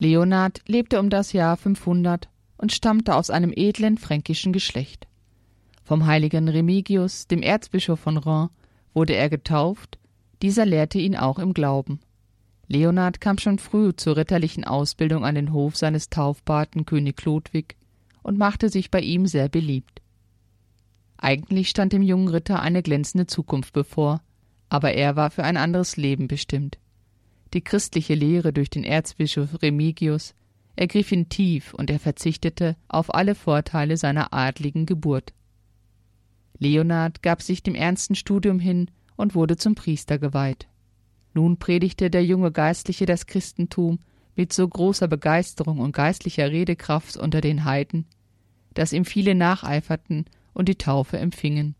Leonhard lebte um das Jahr 500 und stammte aus einem edlen fränkischen Geschlecht. Vom heiligen Remigius, dem Erzbischof von Reims, wurde er getauft, dieser lehrte ihn auch im Glauben. Leonhard kam schon früh zur ritterlichen Ausbildung an den Hof seines Taufpaten König Chlodwig und machte sich bei ihm sehr beliebt. Eigentlich stand dem jungen Ritter eine glänzende Zukunft bevor, aber er war für ein anderes Leben bestimmt. Die christliche Lehre durch den Erzbischof Remigius ergriff ihn tief und er verzichtete auf alle Vorteile seiner adligen Geburt. Leonhard gab sich dem ernsten Studium hin und wurde zum Priester geweiht. Nun predigte der junge Geistliche das Christentum mit so großer Begeisterung und geistlicher Redekraft unter den Heiden, dass ihm viele nacheiferten und die Taufe empfingen.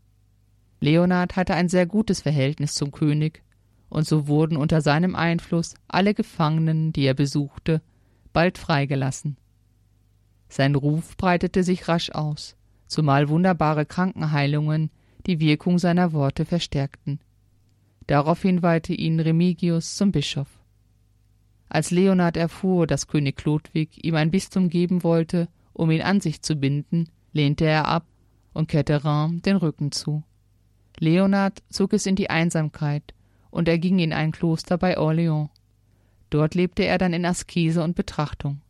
Leonhard hatte ein sehr gutes Verhältnis zum König und so wurden unter seinem Einfluss alle Gefangenen, die er besuchte, bald freigelassen. Sein Ruf breitete sich rasch aus, zumal wunderbare Krankenheilungen die Wirkung seiner Worte verstärkten. Daraufhin weihte ihn Remigius zum Bischof. Als Leonhard erfuhr, dass König Chlodwig ihm ein Bistum geben wollte, um ihn an sich zu binden, lehnte er ab und kehrte Reims den Rücken zu. Leonhard zog es in die Einsamkeit und er ging in ein Kloster bei Orléans. Dort lebte er dann in Askese und Betrachtung.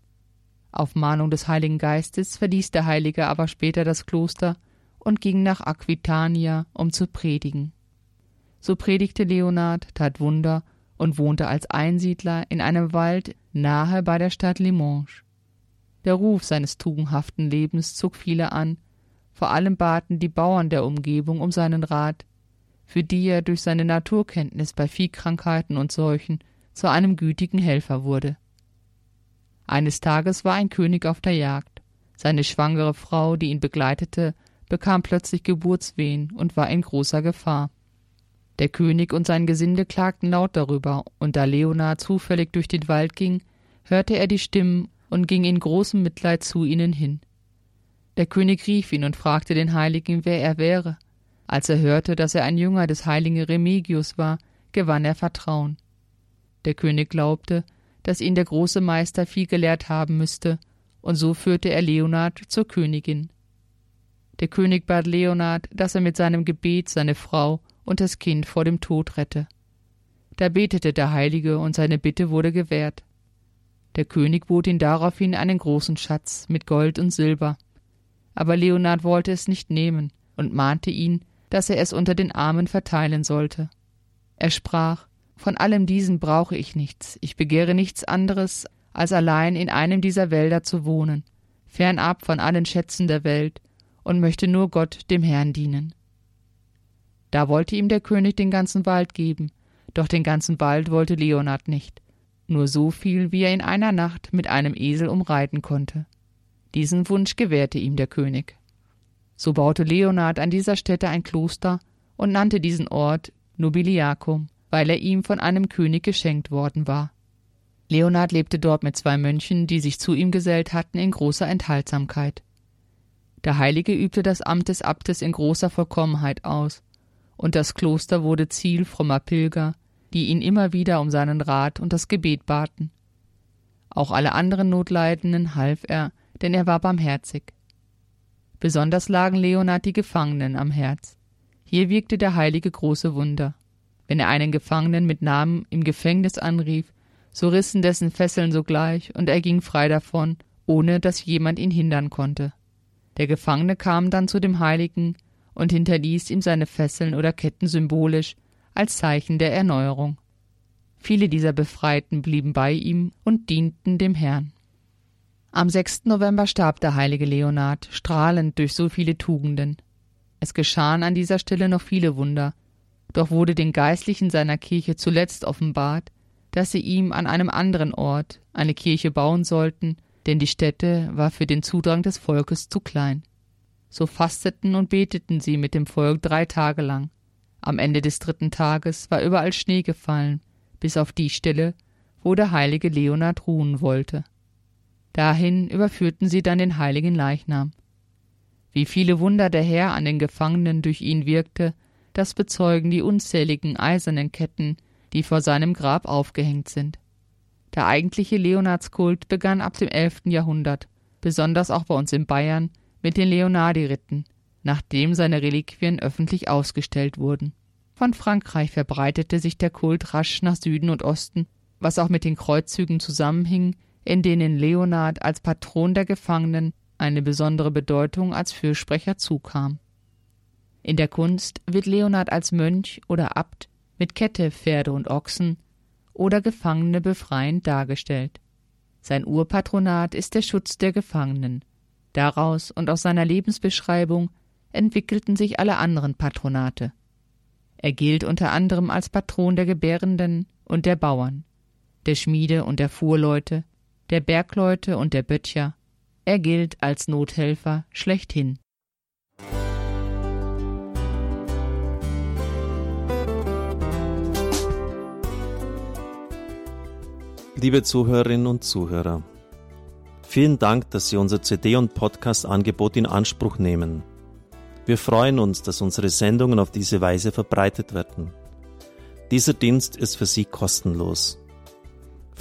Auf Mahnung des Heiligen Geistes verließ der Heilige aber später das Kloster und ging nach Aquitania, um zu predigen. So predigte Leonard, tat Wunder und wohnte als Einsiedler in einem Wald nahe bei der Stadt Limoges. Der Ruf seines tugendhaften Lebens zog viele an, vor allem baten die Bauern der Umgebung um seinen Rat, für die er durch seine Naturkenntnis bei Viehkrankheiten und Seuchen zu einem gütigen Helfer wurde. Eines Tages war ein König auf der Jagd. Seine schwangere Frau, die ihn begleitete, bekam plötzlich Geburtswehen und war in großer Gefahr. Der König und sein Gesinde klagten laut darüber, und da Leonard zufällig durch den Wald ging, hörte er die Stimmen und ging in großem Mitleid zu ihnen hin. Der König rief ihn und fragte den Heiligen, wer er wäre. Als er hörte, dass er ein Jünger des heiligen Remigius war, gewann er Vertrauen. Der König glaubte, dass ihn der große Meister viel gelehrt haben müsste, und so führte er Leonard zur Königin. Der König bat Leonard, dass er mit seinem Gebet seine Frau und das Kind vor dem Tod rette. Da betete der Heilige, und seine Bitte wurde gewährt. Der König bot ihm daraufhin einen großen Schatz mit Gold und Silber. Aber Leonard wollte es nicht nehmen und mahnte ihn, dass er es unter den Armen verteilen sollte. Er sprach Von allem diesem brauche ich nichts, ich begehre nichts anderes, als allein in einem dieser Wälder zu wohnen, fernab von allen Schätzen der Welt, und möchte nur Gott dem Herrn dienen. Da wollte ihm der König den ganzen Wald geben, doch den ganzen Wald wollte Leonard nicht, nur so viel, wie er in einer Nacht mit einem Esel umreiten konnte. Diesen Wunsch gewährte ihm der König. So baute Leonard an dieser Stätte ein Kloster und nannte diesen Ort Nobiliacum, weil er ihm von einem König geschenkt worden war. Leonard lebte dort mit zwei Mönchen, die sich zu ihm gesellt hatten, in großer Enthaltsamkeit. Der Heilige übte das Amt des Abtes in großer Vollkommenheit aus, und das Kloster wurde Ziel frommer Pilger, die ihn immer wieder um seinen Rat und das Gebet baten. Auch alle anderen Notleidenden half er, denn er war barmherzig. Besonders lagen Leonard die Gefangenen am Herz. Hier wirkte der Heilige große Wunder. Wenn er einen Gefangenen mit Namen im Gefängnis anrief, so rissen dessen Fesseln sogleich, und er ging frei davon, ohne dass jemand ihn hindern konnte. Der Gefangene kam dann zu dem Heiligen und hinterließ ihm seine Fesseln oder Ketten symbolisch als Zeichen der Erneuerung. Viele dieser Befreiten blieben bei ihm und dienten dem Herrn. Am 6. November starb der heilige Leonard, strahlend durch so viele Tugenden. Es geschahen an dieser Stelle noch viele Wunder, doch wurde den Geistlichen seiner Kirche zuletzt offenbart, dass sie ihm an einem anderen Ort eine Kirche bauen sollten, denn die Stätte war für den Zudrang des Volkes zu klein. So fasteten und beteten sie mit dem Volk drei Tage lang. Am Ende des dritten Tages war überall Schnee gefallen, bis auf die Stelle, wo der heilige Leonard ruhen wollte. Dahin überführten sie dann den heiligen Leichnam. Wie viele Wunder der Herr an den Gefangenen durch ihn wirkte, das bezeugen die unzähligen eisernen Ketten, die vor seinem Grab aufgehängt sind. Der eigentliche Leonardskult begann ab dem 11. Jahrhundert, besonders auch bei uns in Bayern, mit den Leonardi-Ritten, nachdem seine Reliquien öffentlich ausgestellt wurden. Von Frankreich verbreitete sich der Kult rasch nach Süden und Osten, was auch mit den Kreuzzügen zusammenhing, in denen Leonard als Patron der Gefangenen eine besondere Bedeutung als Fürsprecher zukam. In der Kunst wird Leonard als Mönch oder Abt mit Kette, Pferde und Ochsen oder Gefangene befreiend dargestellt. Sein Urpatronat ist der Schutz der Gefangenen. Daraus und aus seiner Lebensbeschreibung entwickelten sich alle anderen Patronate. Er gilt unter anderem als Patron der Gebärenden und der Bauern, der Schmiede und der Fuhrleute, der Bergleute und der Böttcher. Er gilt als Nothelfer schlechthin. Liebe Zuhörerinnen und Zuhörer, vielen Dank, dass Sie unser CD- und Podcast-Angebot in Anspruch nehmen. Wir freuen uns, dass unsere Sendungen auf diese Weise verbreitet werden. Dieser Dienst ist für Sie kostenlos.